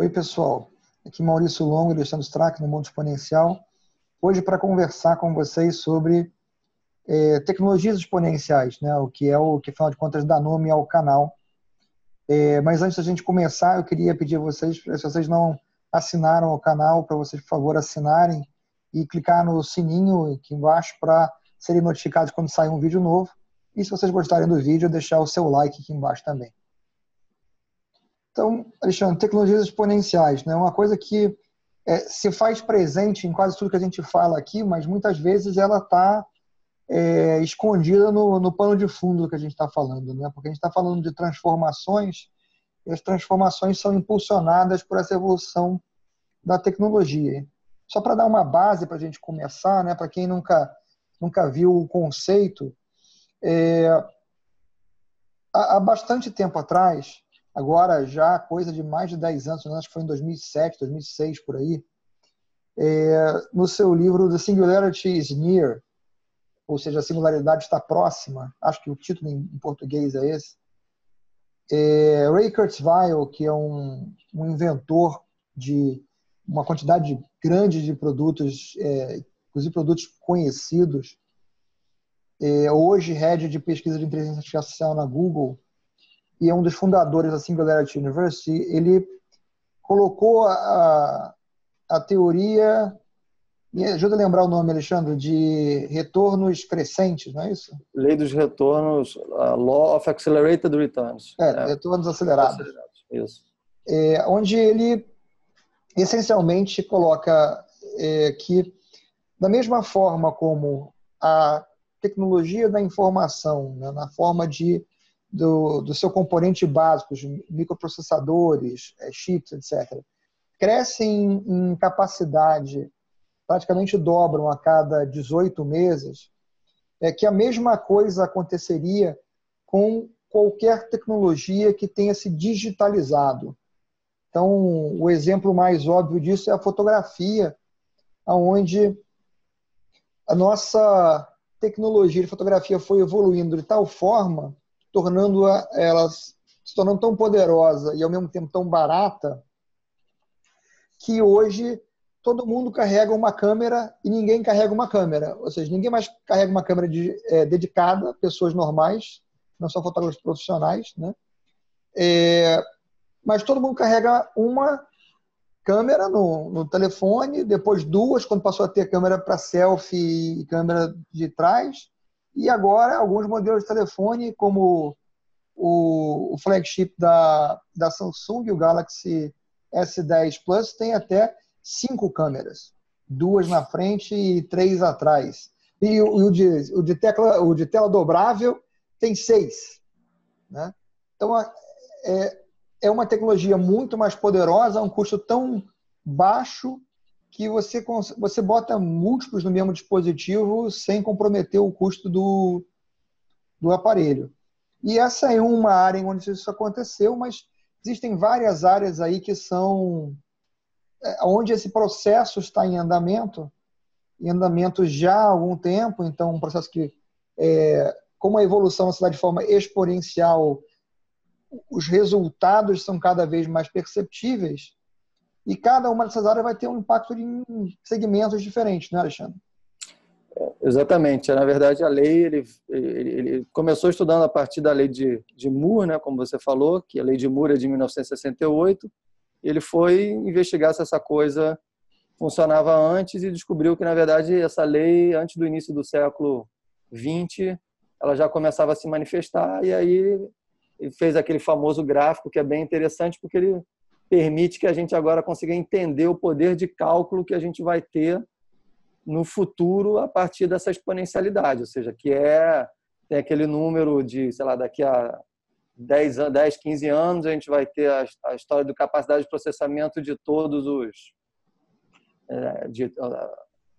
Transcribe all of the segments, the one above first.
Oi, pessoal. Aqui Maurício Longo Alexandre Strack no Mundo Exponencial. Hoje para conversar com vocês sobre é, tecnologias exponenciais, né? o que é o que, afinal de contas, dá nome ao canal. É, mas antes da gente começar, eu queria pedir a vocês, se vocês não assinaram o canal, para vocês, por favor, assinarem e clicar no sininho aqui embaixo para serem notificados quando sair um vídeo novo. E se vocês gostarem do vídeo, deixar o seu like aqui embaixo também. Então, Alexandre, tecnologias exponenciais, né? Uma coisa que é, se faz presente em quase tudo que a gente fala aqui, mas muitas vezes ela está é, escondida no, no pano de fundo do que a gente está falando, né? Porque a gente está falando de transformações e as transformações são impulsionadas por essa evolução da tecnologia. Só para dar uma base para a gente começar, né? Para quem nunca nunca viu o conceito, é, há, há bastante tempo atrás agora já coisa de mais de 10 anos, acho que foi em 2007, 2006, por aí, é, no seu livro The Singularity is Near, ou seja, a singularidade está próxima, acho que o título em, português é esse, é, Ray Kurzweil, que é um, um, inventor de uma quantidade grande de produtos, é, inclusive produtos conhecidos, é, hoje head de pesquisa de inteligência artificial na Google, e é um dos fundadores da Singularity University, ele colocou a, a teoria, me ajuda a lembrar o nome, Alexandre, de retornos crescentes, não é isso? Lei dos retornos, uh, Law of Accelerated Returns. É, é. retornos acelerados. acelerados. Isso. É, onde ele essencialmente coloca é, que, da mesma forma como a tecnologia da informação, né, na forma de do, do seu componente básico, os microprocessadores, é, chips, etc., crescem em capacidade, praticamente dobram a cada 18 meses, é que a mesma coisa aconteceria com qualquer tecnologia que tenha se digitalizado. Então, o exemplo mais óbvio disso é a fotografia, onde a nossa tecnologia de fotografia foi evoluindo de tal forma tornando elas se tornando tão poderosa e ao mesmo tempo tão barata que hoje todo mundo carrega uma câmera e ninguém carrega uma câmera. Ou seja, ninguém mais carrega uma câmera de, é, dedicada, pessoas normais, não são fotógrafos profissionais, né? É, mas todo mundo carrega uma câmera no, no, telefone, depois duas, quando passou a ter câmera para selfie e câmera de trás, e agora, alguns modelos de telefone, como o, o flagship da, da Samsung, o Galaxy S10 Plus, tem até cinco câmeras, duas na frente e três atrás. E o, o, de, o, de, tecla, o de tela dobrável tem seis. Né? Então, é, é uma tecnologia muito mais poderosa, a um custo tão baixo que você, você bota múltiplos no mesmo dispositivo sem comprometer o custo do, do aparelho. E essa é uma área onde isso aconteceu, mas existem várias áreas aí que são é, onde esse processo está em andamento, em andamento já há algum tempo, então um processo que, é, como a evolução se dá de forma exponencial, os resultados são cada vez mais perceptíveis, e cada uma dessas áreas vai ter um impacto em segmentos diferentes, né, Alexandre? Exatamente. Na verdade, a lei ele, ele, ele, começou estudando a partir da lei de, de Moore, né, como você falou, que a lei de Moore é de 1968. Ele foi investigar se essa coisa funcionava antes e descobriu que, na verdade, essa lei, antes do início do século XX, ela já começava a se manifestar e aí ele fez aquele famoso gráfico que é bem interessante porque ele permite que a gente agora consiga entender o poder de cálculo que a gente vai ter no futuro a partir dessa exponencialidade, ou seja, que é tem aquele número de, sei lá, daqui a 10, 10 15 anos a gente vai ter a, a história da capacidade de processamento de todos os é, de,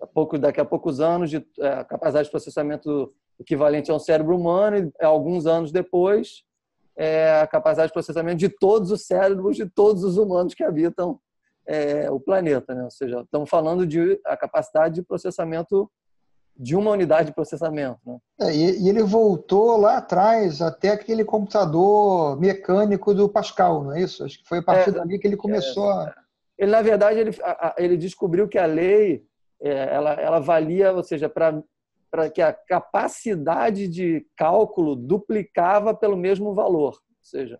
a pouco, daqui a poucos anos de é, capacidade de processamento equivalente a um cérebro humano e alguns anos depois é, a capacidade de processamento de todos os cérebros de todos os humanos que habitam é, o planeta. Né? Ou seja, estamos falando de a capacidade de processamento de uma unidade de processamento. Né? É, e, ele voltou lá atrás até aquele computador mecânico do Pascal, não é isso? Acho que foi a partir é, dali que ele começou é, a... Ele, na verdade, ele, ele descobriu que a lei é, ela, ela valia, ou seja, para para que a capacidade de cálculo duplicava pelo mesmo valor, ou seja,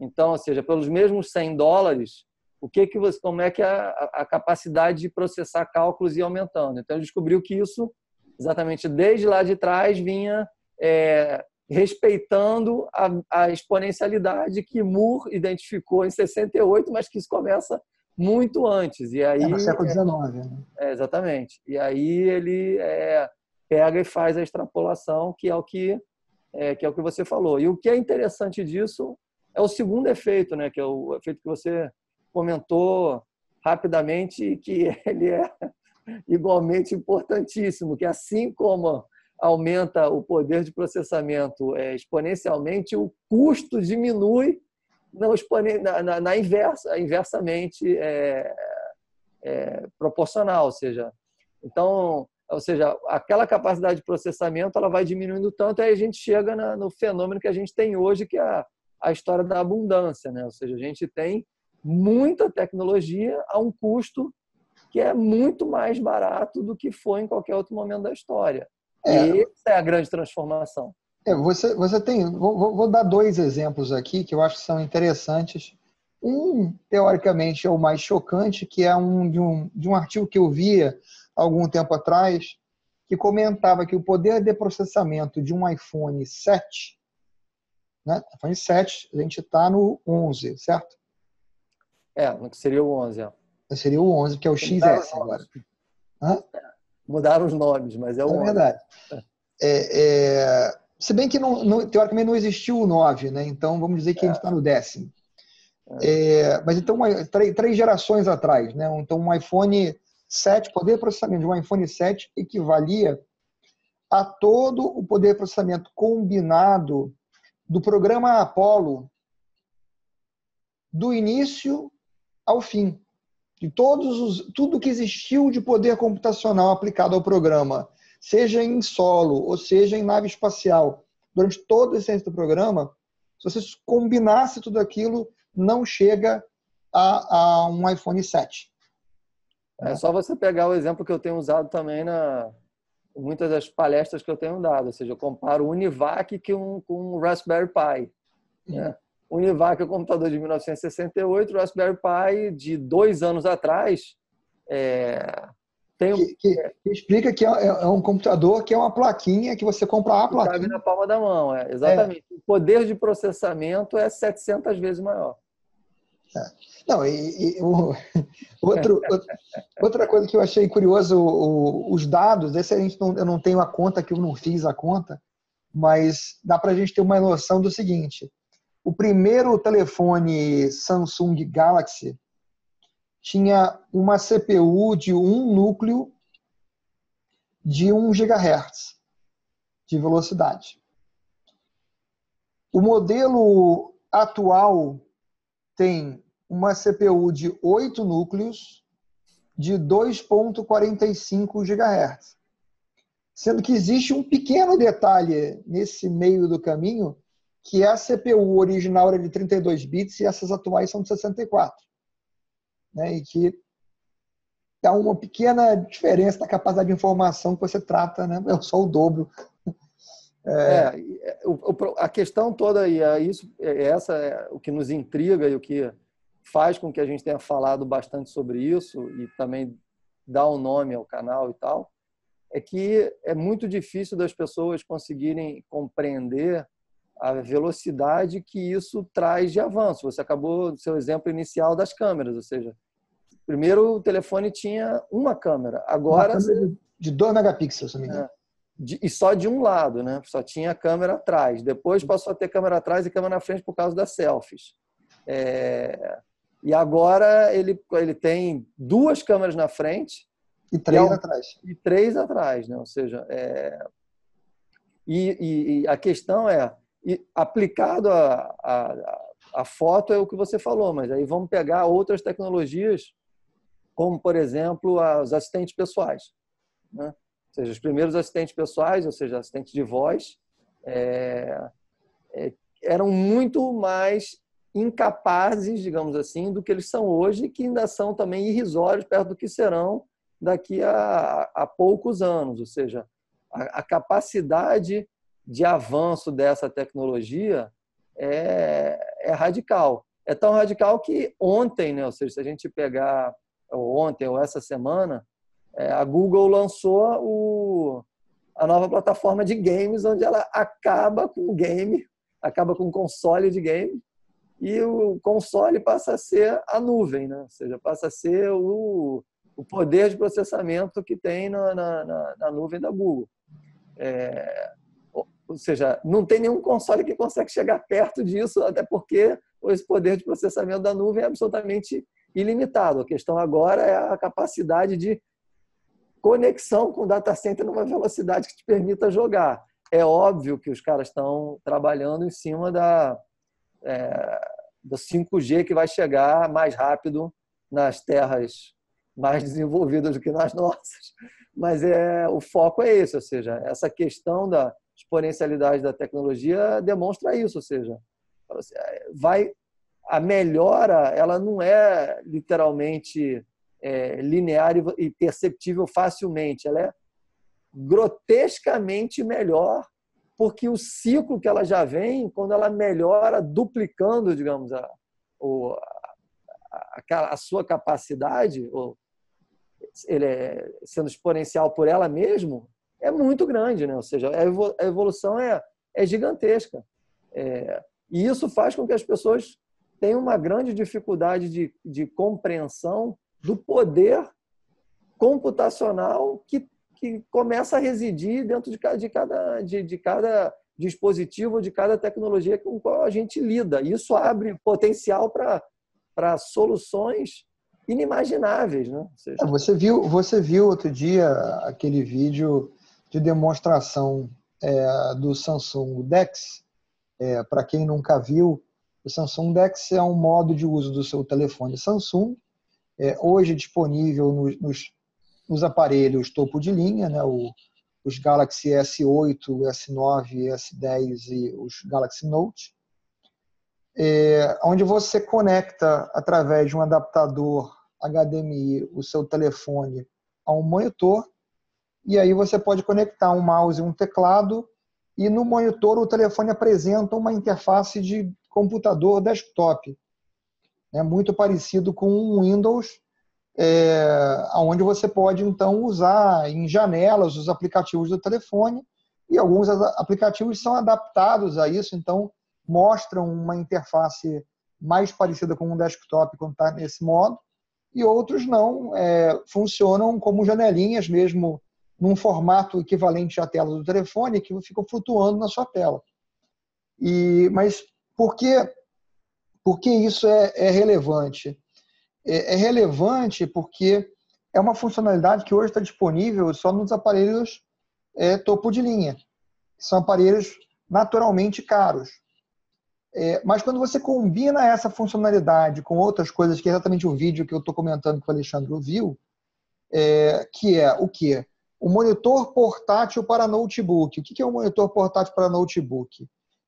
então, ou seja, pelos mesmos 100 dólares, o que que você, como é que a, a capacidade de processar cálculos ia aumentando? Então, ele descobriu que isso, exatamente desde lá de trás, vinha é, respeitando a, a, exponencialidade que Moore identificou em 68, mas que isso começa muito antes. E aí, é no século XIX. Né? É, exatamente. E aí ele é, pega e faz a extrapolação, que é o que é, que é o que você falou. E o que é interessante disso é o segundo efeito, né, que é o efeito que você comentou rapidamente, que ele é igualmente importantíssimo, que assim como aumenta o poder de processamento é, exponencialmente, o custo diminui na, na, na inversa, inversamente é, é, proporcional, ou seja, então ou seja, aquela capacidade de processamento ela vai diminuindo tanto, aí a gente chega na, no fenômeno que a gente tem hoje, que é a, a história da abundância. Né? Ou seja, a gente tem muita tecnologia a um custo que é muito mais barato do que foi em qualquer outro momento da história. É. E essa é a grande transformação. É, você, você tem. Vou, vou, dar dois exemplos aqui que eu acho que são interessantes. Um, teoricamente, é o mais chocante, que é um de um, de um artigo que eu via algum tempo atrás, que comentava que o poder de processamento de um iPhone 7, né? iPhone 7, a gente está no 11, certo? É, que seria o 11. É. Seria o 11, que é o XS agora. Hã? Mudaram os nomes, mas é o é 11. Verdade. É, é, se bem que não, não, teoricamente não existiu o 9, né? então vamos dizer que a gente está no décimo. É. é, mas então, três, três, gerações atrás, né? então um iPhone 7, poder de processamento de um iPhone 7 equivalia a todo o poder de processamento combinado do programa Apollo do início ao fim. De todos os, tudo que existiu de poder computacional aplicado ao programa, seja em solo ou seja em nave espacial, durante todo o essência do programa, se você combinasse tudo aquilo, não chega a, a um iPhone 7. É só você pegar o exemplo que eu tenho usado também na muitas das palestras que eu tenho dado, ou seja, eu comparo o Univac com, com o Raspberry Pi. Né? O Univac é um computador de 1968, o Raspberry Pi de dois anos atrás é, tem um... que, que, que, explica que é, é, um computador que é uma plaquinha que você compra a plaquinha. Cabe na palma da mão, é, exatamente. É. O poder de processamento é 700 vezes maior. Não, e, e o, outro, outra coisa que eu achei curioso, o, os dados, esse a gente não, eu não tenho a conta, que eu não fiz a conta, mas dá para a gente ter uma noção do seguinte: o primeiro telefone Samsung Galaxy tinha uma CPU de um núcleo de 1 GHz de velocidade. O modelo atual tem uma CPU de 8 núcleos de 2.45 GHz. Sendo que existe um pequeno detalhe nesse meio do caminho, que é a CPU original era de 32 bits e essas atuais são de 64. Né? E que há uma pequena diferença na capacidade de informação que você trata, né? é só o dobro. É, é a questão toda aí, é isso, é essa é o que nos intriga e o que faz com que a gente tenha falado bastante sobre isso e também dá um nome ao canal e tal, é que é muito difícil das pessoas conseguirem compreender a velocidade que isso traz de avanço. Você acabou do seu exemplo inicial das câmeras, ou seja, primeiro o telefone tinha uma câmera, agora uma câmera de 2 megapixels, se não me engano. É, de, e só de um lado, né? Só tinha câmera atrás. Depois passou a ter câmera atrás e câmera na frente por causa das selfies. É, e agora ele, ele tem duas câmeras na frente. E três e atrás. E três atrás, né? Ou seja, é... e, e, e, a questão é, aplicado a, a, a foto é o que você falou, mas aí vamos pegar outras tecnologias, como, por exemplo, os assistentes pessoais. Né? seja, os primeiros assistentes pessoais, ou seja, assistentes de voz, é, é, eram muito mais incapazes, digamos assim, do que eles são hoje, que ainda são também irrisórios perto do que serão daqui a, a poucos anos. Ou seja, a, a, capacidade de avanço dessa tecnologia é, é, radical. É tão radical que ontem, né, ou seja, se a gente pegar ou ontem ou essa semana, é, a Google lançou o, a nova plataforma de games, onde ela acaba com o game, acaba com o console de game, e o console passa a ser a nuvem, né? ou seja, passa a ser o, o poder de processamento que tem na, na, na nuvem da Google. É, ou seja, não tem nenhum console que consegue chegar perto disso, até porque esse poder de processamento da nuvem é absolutamente ilimitado. A questão agora é a capacidade de conexão com o data center numa velocidade que te permita jogar. É óbvio que os caras estão trabalhando em cima da, é, do 5G que vai chegar mais rápido nas terras mais desenvolvidas do que nas nossas. Mas é, o foco é esse, ou seja, essa questão da exponencialidade da tecnologia demonstra isso, ou seja, vai a melhora ela não é literalmente é, linear e perceptível facilmente. Ela é grotescamente melhor, porque o ciclo que ela já vem, quando ela melhora, duplicando, digamos, a, a, a, a sua capacidade, ou ele é sendo exponencial por ela mesmo, é muito grande, né? Ou seja, a evolução é, é gigantesca. É, e isso faz com que as pessoas tenham uma grande dificuldade de, de compreensão do poder computacional que, que começa a residir dentro de cada, de cada, de, de cada dispositivo, de cada tecnologia com qual a gente lida. Isso abre potencial para soluções inimagináveis. Né? Seja... É, você, viu, você viu outro dia aquele vídeo de demonstração é, do Samsung Dex? É, para quem nunca viu, o Samsung Dex é um modo de uso do seu telefone Samsung é, hoje disponível nos, nos, nos, aparelhos topo de linha, né, o, os Galaxy S8, S9, S10 e os Galaxy Note, é, onde você conecta através de um adaptador HDMI o seu telefone a um monitor e aí você pode conectar um mouse e um teclado e no monitor o telefone apresenta uma interface de computador desktop né, muito parecido com o Windows, é, onde você pode então usar em janelas os aplicativos do telefone e alguns aplicativos são adaptados a isso, então mostram uma interface mais parecida com um desktop quando está nesse modo e outros não é, funcionam como janelinhas mesmo num formato equivalente à tela do telefone que ficam flutuando na sua tela. E mas por que por que isso é, é relevante? É, é, relevante porque é uma funcionalidade que hoje está disponível só nos aparelhos é, topo de linha. São aparelhos naturalmente caros. É, mas quando você combina essa funcionalidade com outras coisas, que é exatamente o vídeo que eu estou comentando que o Alexandre viu, é, que é o que? O monitor portátil para notebook. O que é um monitor portátil para notebook?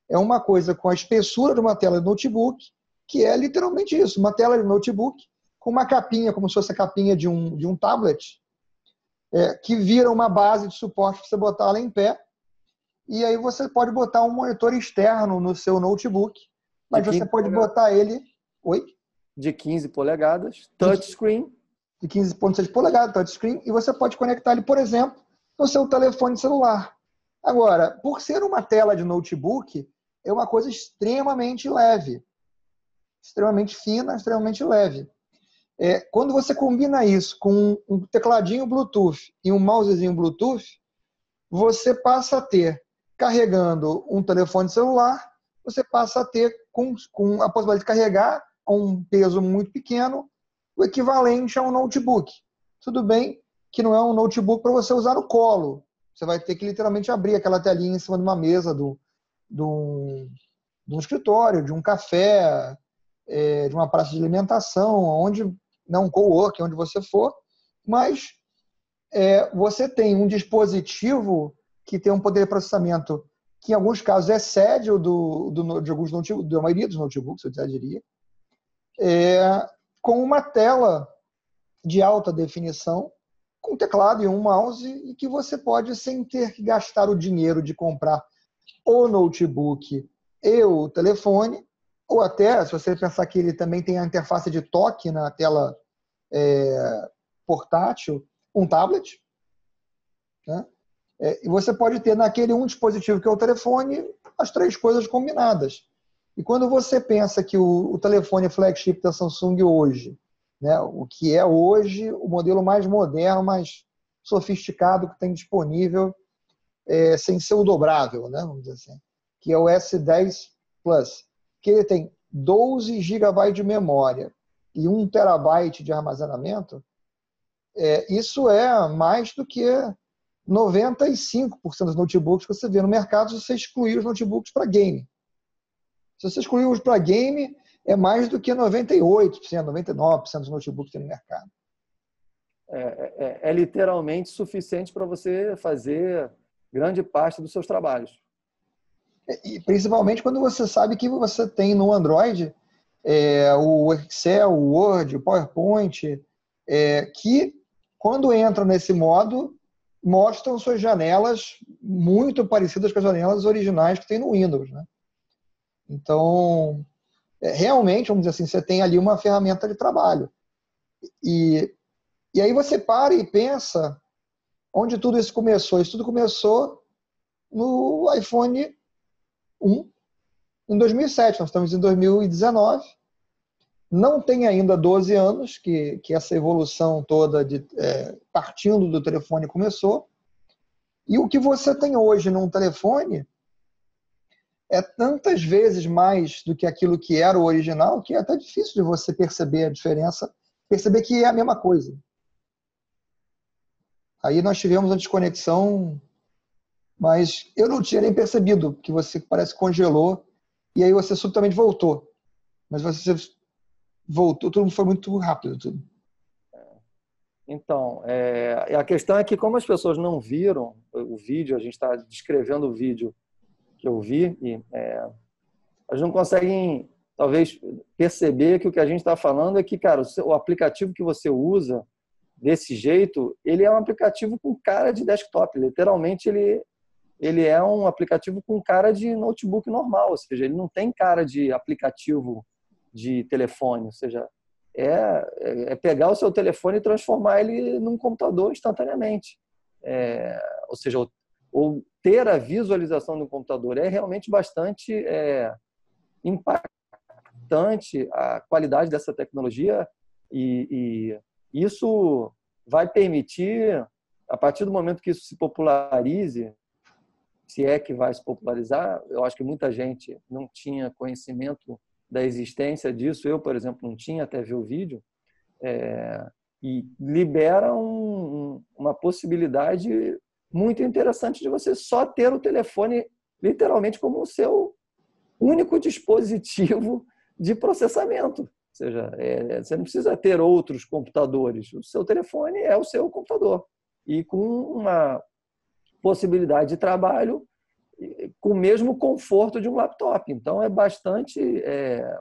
É uma coisa com a espessura de uma tela de notebook, que é literalmente isso, uma tela de notebook com uma capinha, como se fosse a capinha de um, de um tablet, é, que vira uma base de suporte para você botar ela em pé. E aí você pode botar um monitor externo no seu notebook, mas você pode polegadas. botar ele... Oi? De 15 polegadas, touchscreen. De 15.6 polegadas, touchscreen, e você pode conectar ele, por exemplo, no seu telefone celular. Agora, por ser uma tela de notebook, é uma coisa extremamente leve extremamente fina, extremamente leve. É, quando você combina isso com um tecladinho Bluetooth e um mousezinho Bluetooth, você passa a ter, carregando um telefone celular, você passa a ter, com, com a possibilidade de carregar a um peso muito pequeno, o equivalente a um notebook. Tudo bem que não é um notebook para você usar no colo. Você vai ter que literalmente abrir aquela telinha em cima de uma mesa do, do, de um escritório, de um café, é, de uma praça de alimentação, onde não co-work, onde você for, mas é, você tem um dispositivo que tem um poder de processamento que, em alguns casos, excede o do, do, de alguns notebooks, da maioria dos notebooks, eu diria, é, com uma tela de alta definição, com teclado e um mouse, e que você pode, sem ter que gastar o dinheiro de comprar o notebook e o telefone, ou até, se você pensar que ele também tem a interface de toque na tela é, portátil, um tablet. Né? É, e você pode ter naquele um dispositivo que é o telefone as três coisas combinadas. E quando você pensa que o, o telefone flagship da Samsung hoje, né, o que é hoje o modelo mais moderno, mais sofisticado que tem disponível, é, sem ser o dobrável, né, vamos dizer assim, que é o S10 Plus, que ele tem 12 GB de memória e 1 terabyte de armazenamento, é, isso é mais do que 95% dos notebooks que você vê no mercado se você excluir os notebooks para game. Se você excluir os para game, é mais do que 98%, 99% dos notebooks que tem no mercado. É, é, é literalmente suficiente para você fazer grande parte dos seus trabalhos. E principalmente quando você sabe que você tem no Android é, o Excel, o Word, o PowerPoint, é, que quando entram nesse modo mostram suas janelas muito parecidas com as janelas originais que tem no Windows, né? Então, é, realmente, vamos dizer assim, você tem ali uma ferramenta de trabalho. E, e aí você para e pensa onde tudo isso começou. Isso tudo começou no iPhone 1, em 2007. Nós estamos em 2019. Não tem ainda 12 anos que, que essa evolução toda de é, partindo do telefone começou. E o que você tem hoje num telefone é tantas vezes mais do que aquilo que era o original que é até difícil de você perceber a diferença, perceber que é a mesma coisa. Aí nós tivemos uma desconexão, mas eu não tinha nem percebido que você parece congelou e aí você subitamente voltou. Mas você voltou, tudo foi muito rápido. Tudo. Então, é, a questão é que como as pessoas não viram o vídeo, a gente está descrevendo o vídeo que eu vi, e é, elas não conseguem, talvez, perceber que o que a gente está falando é que, cara, o aplicativo que você usa desse jeito, ele é um aplicativo com cara de desktop. Literalmente, ele, ele é um aplicativo com cara de notebook normal, ou seja, ele não tem cara de aplicativo de telefone, ou seja, é, é, pegar o seu telefone e transformar ele num computador instantaneamente. É, ou seja, ou, ou, ter a visualização do computador é realmente bastante é, impactante a qualidade dessa tecnologia e, e isso vai permitir, a partir do momento que isso se popularize, se é que vai se popularizar, eu acho que muita gente não tinha conhecimento da existência disso. Eu, por exemplo, não tinha até ver o vídeo. É, e libera um, uma possibilidade muito interessante de você só ter o telefone literalmente como o seu único dispositivo de processamento. Ou seja, é, você não precisa ter outros computadores. O seu telefone é o seu computador. E com uma possibilidade de trabalho com o mesmo conforto de um laptop. Então, é bastante é,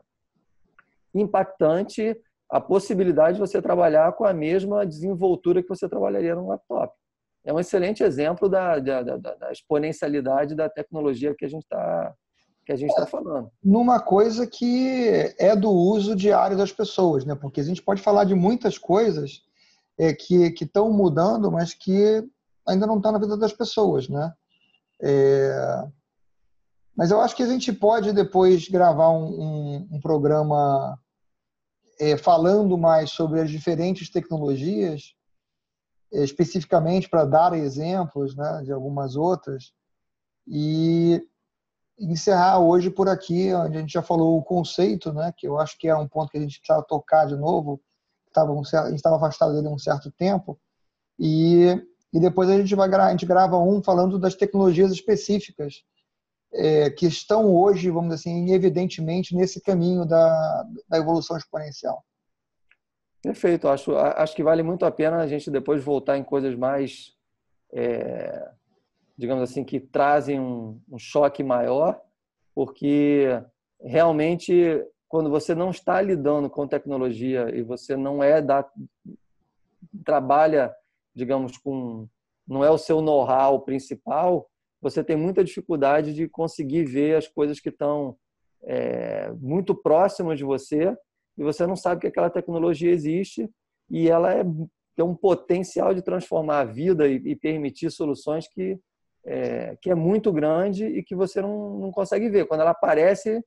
impactante a possibilidade de você trabalhar com a mesma desenvoltura que você trabalharia num laptop. É um excelente exemplo da, da, da, da exponencialidade da tecnologia que a gente está que a gente está falando. Numa coisa que é do uso diário das pessoas, né? Porque a gente pode falar de muitas coisas é, que estão mudando, mas que ainda não estão tá na vida das pessoas, né? É... Mas eu acho que a gente pode depois gravar um, um, um programa é, falando mais sobre as diferentes tecnologias, é, especificamente para dar exemplos né, de algumas outras, e encerrar hoje por aqui, onde a gente já falou o conceito, né, que eu acho que é um ponto que a gente precisa tocar de novo, Tava um, a gente estava afastado dele há um certo tempo, e e depois a gente, vai, a gente grava um falando das tecnologias específicas é, que estão hoje, vamos dizer assim, evidentemente nesse caminho da, da evolução exponencial. Perfeito. Acho, acho que vale muito a pena a gente depois voltar em coisas mais, é, digamos assim, que trazem um, um choque maior, porque realmente quando você não está lidando com tecnologia e você não é da trabalha, digamos, com não é o seu know-how principal, você tem muita dificuldade de conseguir ver as coisas que estão é, muito próximas de você e você não sabe que aquela tecnologia existe e ela é, tem um potencial de transformar a vida e, e permitir soluções que é, que é muito grande e que você não, não consegue ver. Quando ela aparece,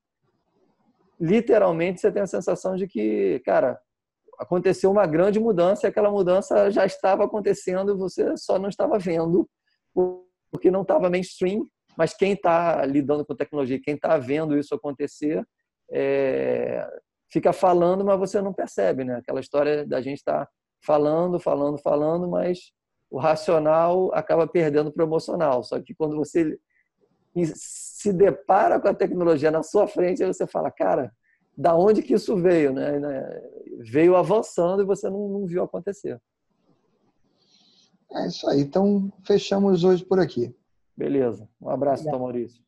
literalmente você tem a sensação de que, cara, aconteceu uma grande mudança e aquela mudança já estava acontecendo você só não estava vendo porque não estava mainstream. Mas quem está lidando com tecnologia, quem está vendo isso acontecer, é, fica falando, mas você não percebe, né? Aquela história da gente estar tá falando, falando, falando, mas o racional acaba perdendo para o emocional. Só que quando você se depara com a tecnologia na sua frente, aí você fala, cara, da onde que isso veio, né? né? Veio avançando e você não, não viu acontecer. É isso aí. Então, fechamos hoje por aqui. Beleza. Um abraço, Tom Maurício.